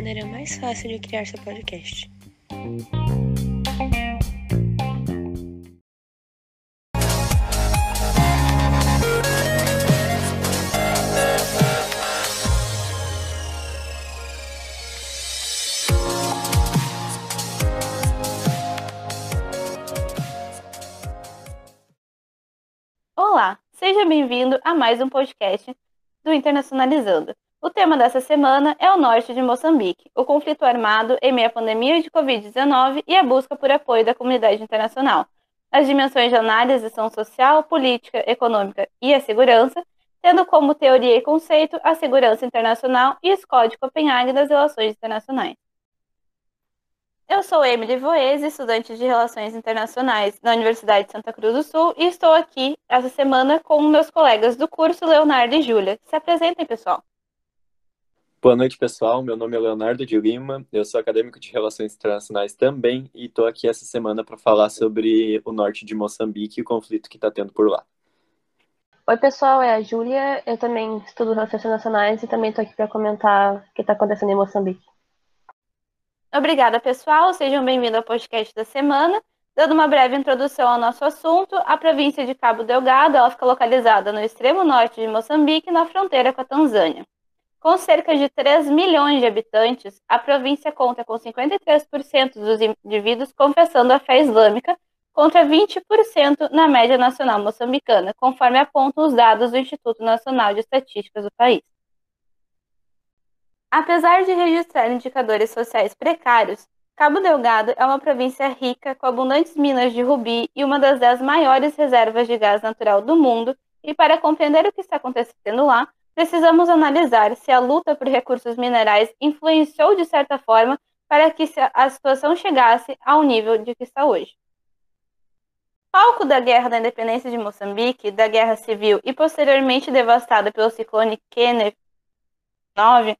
Maneira mais fácil de criar seu podcast. Olá, seja bem-vindo a mais um podcast do Internacionalizando. O tema dessa semana é o norte de Moçambique, o conflito armado em meio à pandemia de Covid-19 e a busca por apoio da comunidade internacional. As dimensões de análise são social, política, econômica e a segurança, tendo como teoria e conceito a segurança internacional e Escola de Copenhague das Relações Internacionais. Eu sou Emily Voese, estudante de Relações Internacionais na Universidade de Santa Cruz do Sul, e estou aqui essa semana com meus colegas do curso, Leonardo e Júlia. Se apresentem, pessoal. Boa noite, pessoal. Meu nome é Leonardo de Lima, eu sou acadêmico de Relações Internacionais também e estou aqui essa semana para falar sobre o norte de Moçambique e o conflito que está tendo por lá. Oi, pessoal, é a Júlia. Eu também estudo Relações Internacionais e também estou aqui para comentar o que está acontecendo em Moçambique. Obrigada, pessoal. Sejam bem-vindos ao podcast da semana. Dando uma breve introdução ao nosso assunto, a província de Cabo Delgado ela fica localizada no extremo norte de Moçambique, na fronteira com a Tanzânia. Com cerca de 3 milhões de habitantes, a província conta com 53% dos indivíduos confessando a fé islâmica, contra 20% na média nacional moçambicana, conforme apontam os dados do Instituto Nacional de Estatísticas do país. Apesar de registrar indicadores sociais precários, Cabo Delgado é uma província rica com abundantes minas de rubi e uma das dez maiores reservas de gás natural do mundo, e para compreender o que está acontecendo lá, precisamos analisar se a luta por recursos minerais influenciou de certa forma para que a situação chegasse ao nível de que está hoje. Palco da Guerra da Independência de Moçambique, da Guerra Civil e posteriormente devastada pelo ciclone Kenneth 9,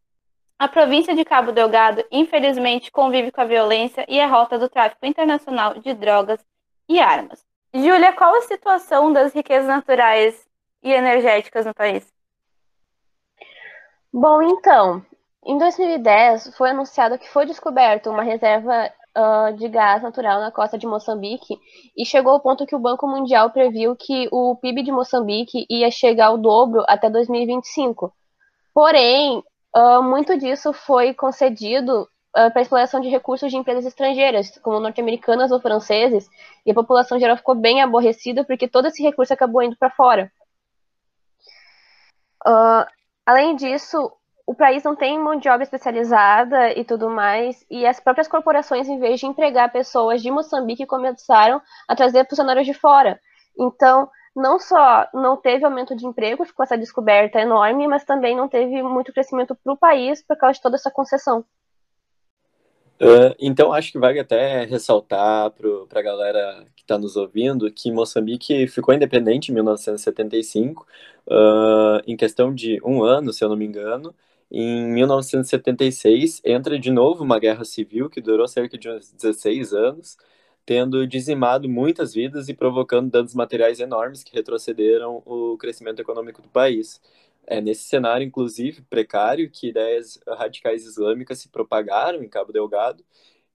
a província de Cabo Delgado infelizmente convive com a violência e a rota do tráfico internacional de drogas e armas. Júlia, qual a situação das riquezas naturais e energéticas no país? Bom, então, em 2010 foi anunciado que foi descoberta uma reserva uh, de gás natural na costa de Moçambique e chegou ao ponto que o Banco Mundial previu que o PIB de Moçambique ia chegar ao dobro até 2025. Porém, uh, muito disso foi concedido uh, para exploração de recursos de empresas estrangeiras, como norte-americanas ou franceses, e a população geral ficou bem aborrecida porque todo esse recurso acabou indo para fora. Uh, Além disso, o país não tem mão de obra especializada e tudo mais, e as próprias corporações, em vez de empregar pessoas de Moçambique, começaram a trazer funcionários de fora. Então, não só não teve aumento de empregos com essa descoberta enorme, mas também não teve muito crescimento para o país por causa de toda essa concessão. Uh, então, acho que vale até ressaltar para a galera que está nos ouvindo que Moçambique ficou independente em 1975, uh, em questão de um ano, se eu não me engano. Em 1976, entra de novo uma guerra civil que durou cerca de uns 16 anos, tendo dizimado muitas vidas e provocando danos materiais enormes que retrocederam o crescimento econômico do país. É nesse cenário, inclusive, precário, que ideias radicais islâmicas se propagaram em Cabo Delgado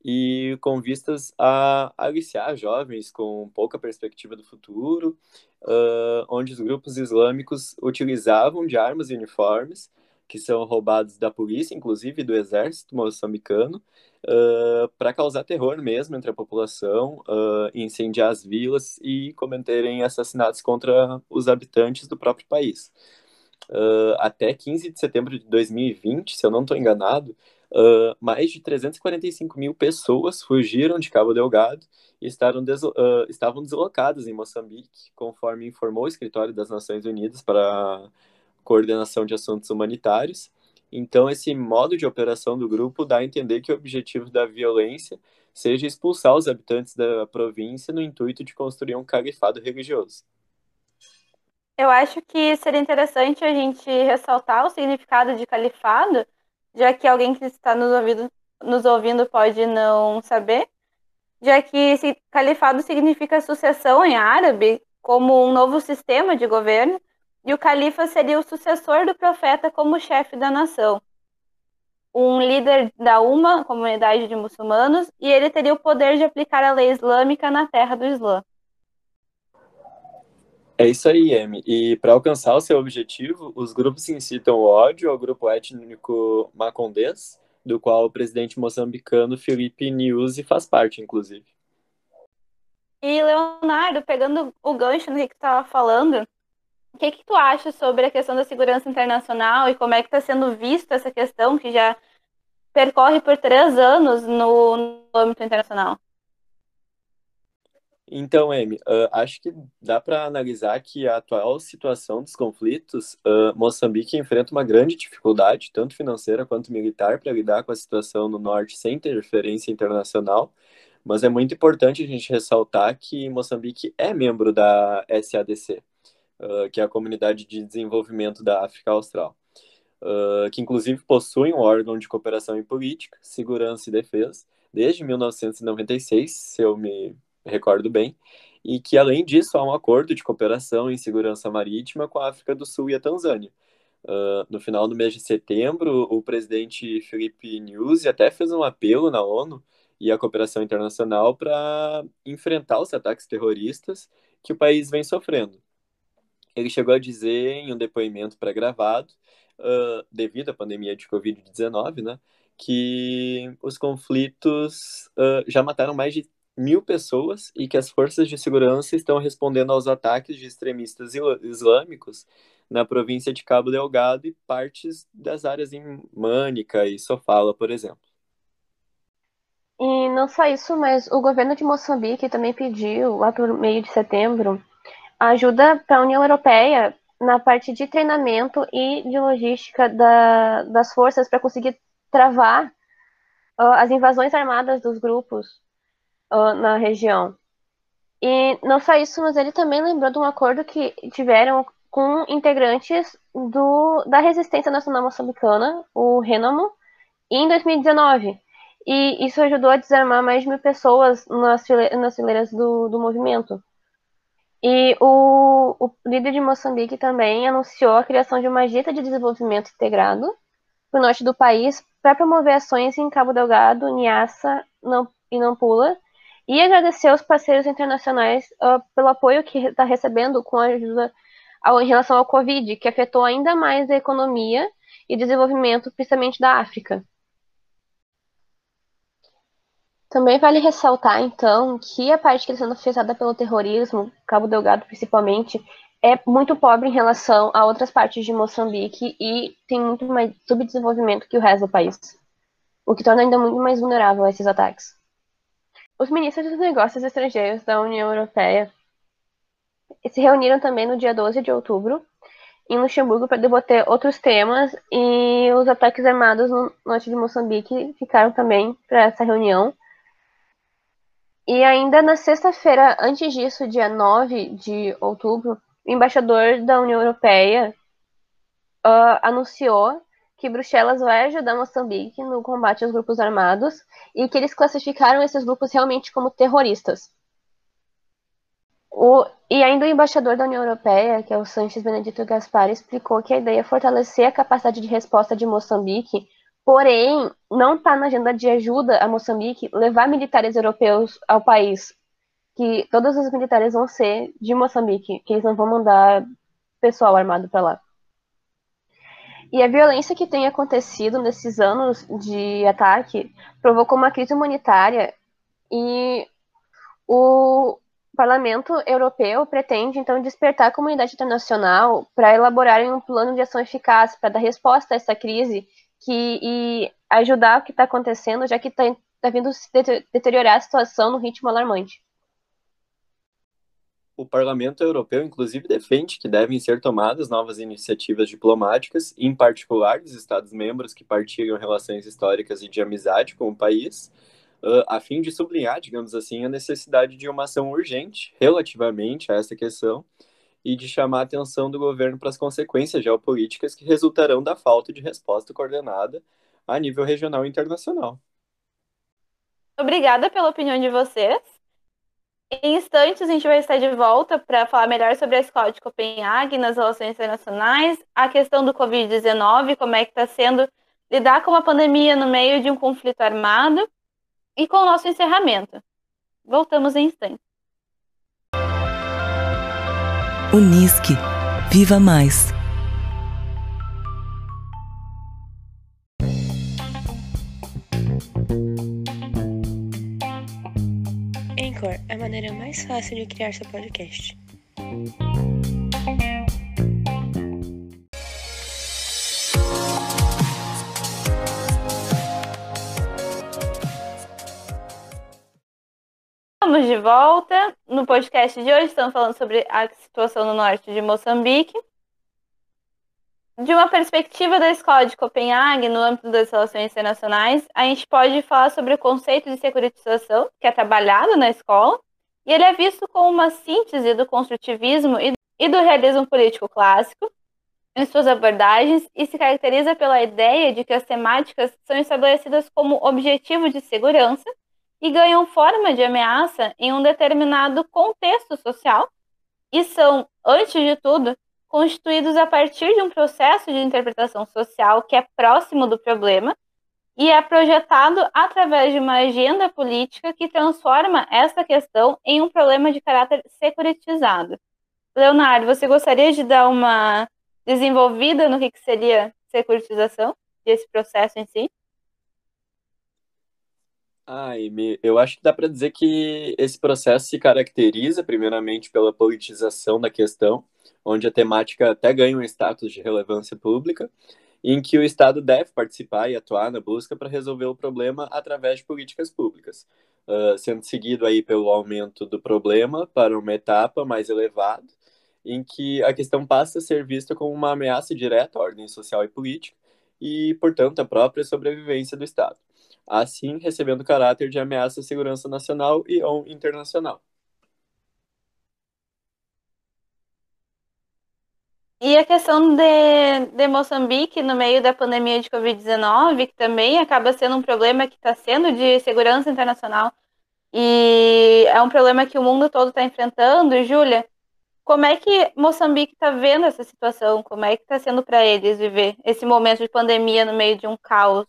e com vistas a aliciar jovens com pouca perspectiva do futuro, uh, onde os grupos islâmicos utilizavam de armas e uniformes que são roubados da polícia, inclusive do exército moçambicano, uh, para causar terror mesmo entre a população, uh, incendiar as vilas e cometerem assassinatos contra os habitantes do próprio país. Uh, até 15 de setembro de 2020, se eu não estou enganado, uh, mais de 345 mil pessoas fugiram de Cabo Delgado e deslo uh, estavam deslocadas em Moçambique, conforme informou o Escritório das Nações Unidas para Coordenação de Assuntos Humanitários. Então, esse modo de operação do grupo dá a entender que o objetivo da violência seja expulsar os habitantes da província no intuito de construir um califado religioso. Eu acho que seria interessante a gente ressaltar o significado de califado, já que alguém que está nos ouvindo, nos ouvindo pode não saber, já que califado significa sucessão em árabe, como um novo sistema de governo, e o califa seria o sucessor do profeta como chefe da nação. um líder da UMA, comunidade de muçulmanos, e ele teria o poder de aplicar a lei islâmica na terra do Islã. É isso aí, Emi. E para alcançar o seu objetivo, os grupos incitam o ódio ao grupo étnico macondês, do qual o presidente moçambicano Felipe Nyusi faz parte, inclusive. E, Leonardo, pegando o gancho no que tu estava falando, o que, que tu acha sobre a questão da segurança internacional e como é que está sendo vista essa questão que já percorre por três anos no, no âmbito internacional? Então, Amy, uh, acho que dá para analisar que a atual situação dos conflitos, uh, Moçambique enfrenta uma grande dificuldade, tanto financeira quanto militar, para lidar com a situação no norte sem interferência internacional. Mas é muito importante a gente ressaltar que Moçambique é membro da SADC, uh, que é a Comunidade de Desenvolvimento da África Austral, que inclusive possui um órgão de cooperação em política, segurança e defesa desde 1996, se eu me recordo bem, e que, além disso, há um acordo de cooperação em segurança marítima com a África do Sul e a Tanzânia. Uh, no final do mês de setembro, o presidente Felipe Nyusi até fez um apelo na ONU e à cooperação internacional para enfrentar os ataques terroristas que o país vem sofrendo. Ele chegou a dizer em um depoimento pré-gravado, uh, devido à pandemia de Covid-19, né, que os conflitos uh, já mataram mais de mil pessoas e que as forças de segurança estão respondendo aos ataques de extremistas islâmicos na província de Cabo Delgado e partes das áreas em Mânica e Sofala, por exemplo. E não só isso, mas o governo de Moçambique também pediu, lá por meio de setembro, ajuda para a União Europeia na parte de treinamento e de logística da, das forças para conseguir travar uh, as invasões armadas dos grupos uh, na região. E não só isso, mas ele também lembrou de um acordo que tiveram com integrantes do, da Resistência Nacional Moçambicana, o Renamo, em 2019. E isso ajudou a desarmar mais de mil pessoas nas, fileiras, nas fileiras do, do movimento. E o, o, líder de Moçambique também anunciou a criação de uma agenda de desenvolvimento integrado para o norte do país para promover ações em Cabo Delgado, Niassa e Nampula e agradecer aos parceiros internacionais uh, pelo apoio que está recebendo com a ajuda ao, em relação ao Covid, que afetou ainda mais a economia e desenvolvimento, principalmente da África. Também vale ressaltar, então, que a parte que está sendo afetada pelo terrorismo, Cabo Delgado principalmente, é muito pobre em relação a outras partes de Moçambique e tem muito mais subdesenvolvimento que o resto do país, o que torna ainda muito mais vulnerável a esses ataques. Os ministros dos negócios estrangeiros da União Europeia se reuniram também no dia 12 de outubro em Luxemburgo para debater outros temas e os ataques armados no norte de Moçambique ficaram também para essa reunião. E ainda na sexta-feira, antes disso, dia 9 de outubro, o embaixador da União Europeia uh, anunciou que Bruxelas vai ajudar Moçambique no combate aos grupos armados e que eles classificaram esses grupos realmente como terroristas. O, e ainda o embaixador da União Europeia, que é o Sanches Benedito Gaspar, explicou que a ideia é fortalecer a capacidade de resposta de Moçambique, porém não está na agenda de ajuda a Moçambique levar militares europeus ao país, que todos os militares vão ser de Moçambique, que eles não vão mandar pessoal armado para lá. E a violência que tem acontecido nesses anos de ataque provocou uma crise humanitária e o Parlamento Europeu pretende então despertar a comunidade internacional para elaborarem um plano de ação eficaz para dar resposta a essa crise que, e ajudar o que está acontecendo, já que está tá vindo se deteriorar a situação no ritmo alarmante o Parlamento Europeu, inclusive, defende que devem ser tomadas novas iniciativas diplomáticas, em particular dos Estados-membros que partilham relações históricas e de amizade com o país, a fim de sublinhar, digamos assim, a necessidade de uma ação urgente relativamente a essa questão e de chamar a atenção do governo para as consequências geopolíticas que resultarão da falta de resposta coordenada a nível regional e internacional. Obrigada pela opinião de vocês. Em instantes, a gente vai estar de volta para falar melhor sobre a escola de Copenhague nas relações internacionais, a questão do Covid-19, como é que está sendo lidar com a pandemia no meio de um conflito armado e com o nosso encerramento. Voltamos em instantes. Unisque. Viva mais. Maneira mais fácil de criar seu podcast. Estamos de volta. No podcast de hoje estamos falando sobre a situação no norte de Moçambique. De uma perspectiva da Escola de Copenhague, no âmbito das relações internacionais, a gente pode falar sobre o conceito de securitização, que é trabalhado na escola, e ele é visto como uma síntese do construtivismo e do realismo político clássico em suas abordagens e se caracteriza pela ideia de que as temáticas são estabelecidas como objetivo de segurança e ganham forma de ameaça em um determinado contexto social e são, antes de tudo, constituídos a partir de um processo de interpretação social que é próximo do problema e é projetado através de uma agenda política que transforma essa questão em um problema de caráter securitizado. Leonardo, você gostaria de dar uma desenvolvida no que, seria securitização e esse processo em si? Ah, eu acho que dá para dizer que esse processo se caracteriza, primeiramente, pela politização da questão, onde a temática até ganha um status de relevância pública, em que o Estado deve participar e atuar na busca para resolver o problema através de políticas públicas, uh, sendo seguido aí pelo aumento do problema para uma etapa mais elevada, em que a questão passa a ser vista como uma ameaça direta à ordem social e política e, portanto, à própria sobrevivência do Estado assim recebendo caráter de ameaça à segurança nacional e ou internacional. E a questão de, de Moçambique no meio da pandemia de Covid-19, que também acaba sendo um problema que está sendo de segurança internacional e é um problema que o mundo todo está enfrentando. Júlia, como é que Moçambique está vendo essa situação? Como é que está sendo para eles viver esse momento de pandemia no meio de um caos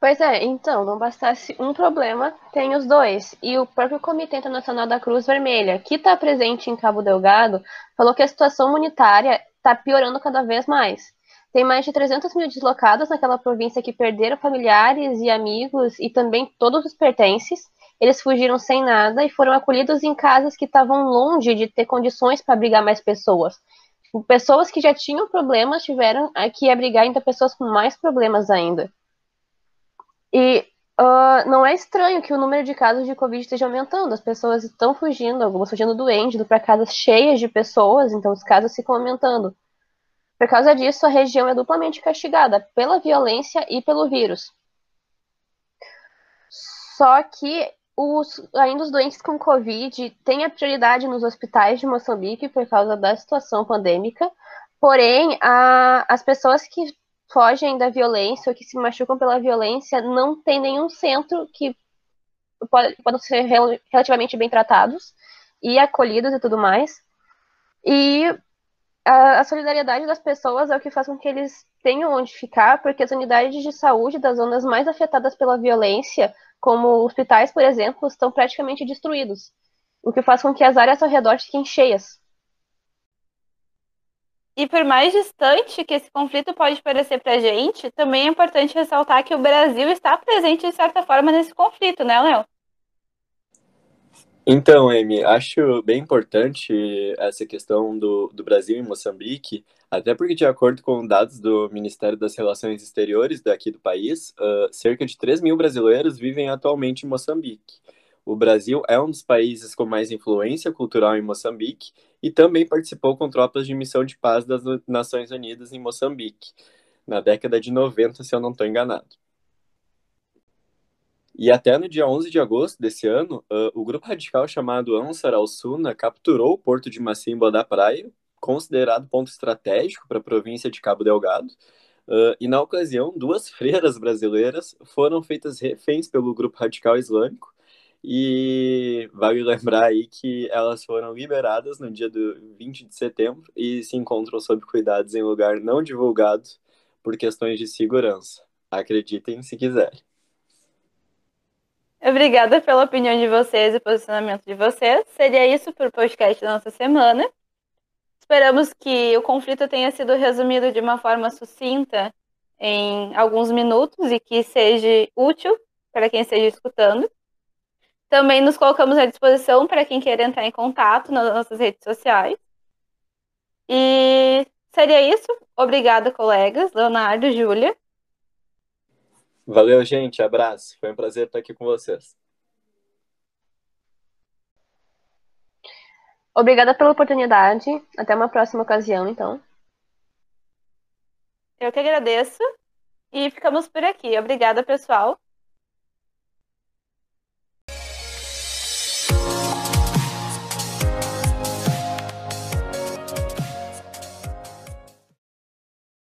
Pois é, então, não bastasse um problema, tem os dois. E o próprio Comitê Internacional da Cruz Vermelha, que está presente em Cabo Delgado, falou que a situação humanitária está piorando cada vez mais. Tem mais de 300 mil deslocados naquela província que perderam familiares e amigos e também todos os pertences. Eles fugiram sem nada e foram acolhidos em casas que estavam longe de ter condições para abrigar mais pessoas. Pessoas que já tinham problemas tiveram que abrigar ainda pessoas com mais problemas ainda. E uh, não é estranho que o número de casos de Covid esteja aumentando. As pessoas estão fugindo, algumas fugindo doentes, indo para casas cheias de pessoas, então os casos ficam aumentando. Por causa disso, a região é duplamente castigada pela violência e pelo vírus. Só que os, ainda os doentes com Covid têm a prioridade nos hospitais de Moçambique por causa da situação pandêmica. Porém, a, as pessoas que fogem da violência ou que se machucam pela violência não tem nenhum centro que pode, podem ser relativamente bem tratados e acolhidos e tudo mais. E a, a, solidariedade das pessoas é o que faz com que eles tenham onde ficar, porque as unidades de saúde das zonas mais afetadas pela violência, como hospitais, por exemplo, estão praticamente destruídos, o que faz com que as áreas ao redor fiquem cheias. E por mais distante que esse conflito pode parecer para a gente, também é importante ressaltar que o Brasil está presente de certa forma nesse conflito, né, Léo? Então, Amy, acho bem importante essa questão do, do Brasil e Moçambique, até porque, de acordo com dados do Ministério das Relações Exteriores daqui do país, uh, cerca de 3 mil brasileiros vivem atualmente em Moçambique. O Brasil é um dos países com mais influência cultural em Moçambique e também participou com tropas de missão de paz das Nações Unidas em Moçambique, na década de 90, se eu não estou enganado. E até no dia 11 de agosto desse ano, o grupo radical chamado Ansar al-Sunna capturou o porto de Macimba da Praia, considerado ponto estratégico para a província de Cabo Delgado, uh, e na ocasião, duas freiras brasileiras foram feitas reféns pelo grupo radical islâmico e vale lembrar aí que elas foram liberadas no dia do 20 de setembro e se encontram sob cuidados em lugar não divulgado por questões de segurança. Acreditem se quiserem. Obrigada pela opinião de vocês e posicionamento de vocês. Seria isso para o podcast da nossa semana. Esperamos que o conflito tenha sido resumido de uma forma sucinta em alguns minutos e que seja útil para quem esteja escutando. Também nos colocamos à disposição para quem queira entrar em contato nas nossas redes sociais. E seria isso. Obrigada, colegas, Leonardo e Júlia. Valeu, gente. Abraço. Foi um prazer estar aqui com vocês. Obrigada pela oportunidade. Até uma próxima ocasião, então. Eu que agradeço. E ficamos por aqui. Obrigada, pessoal.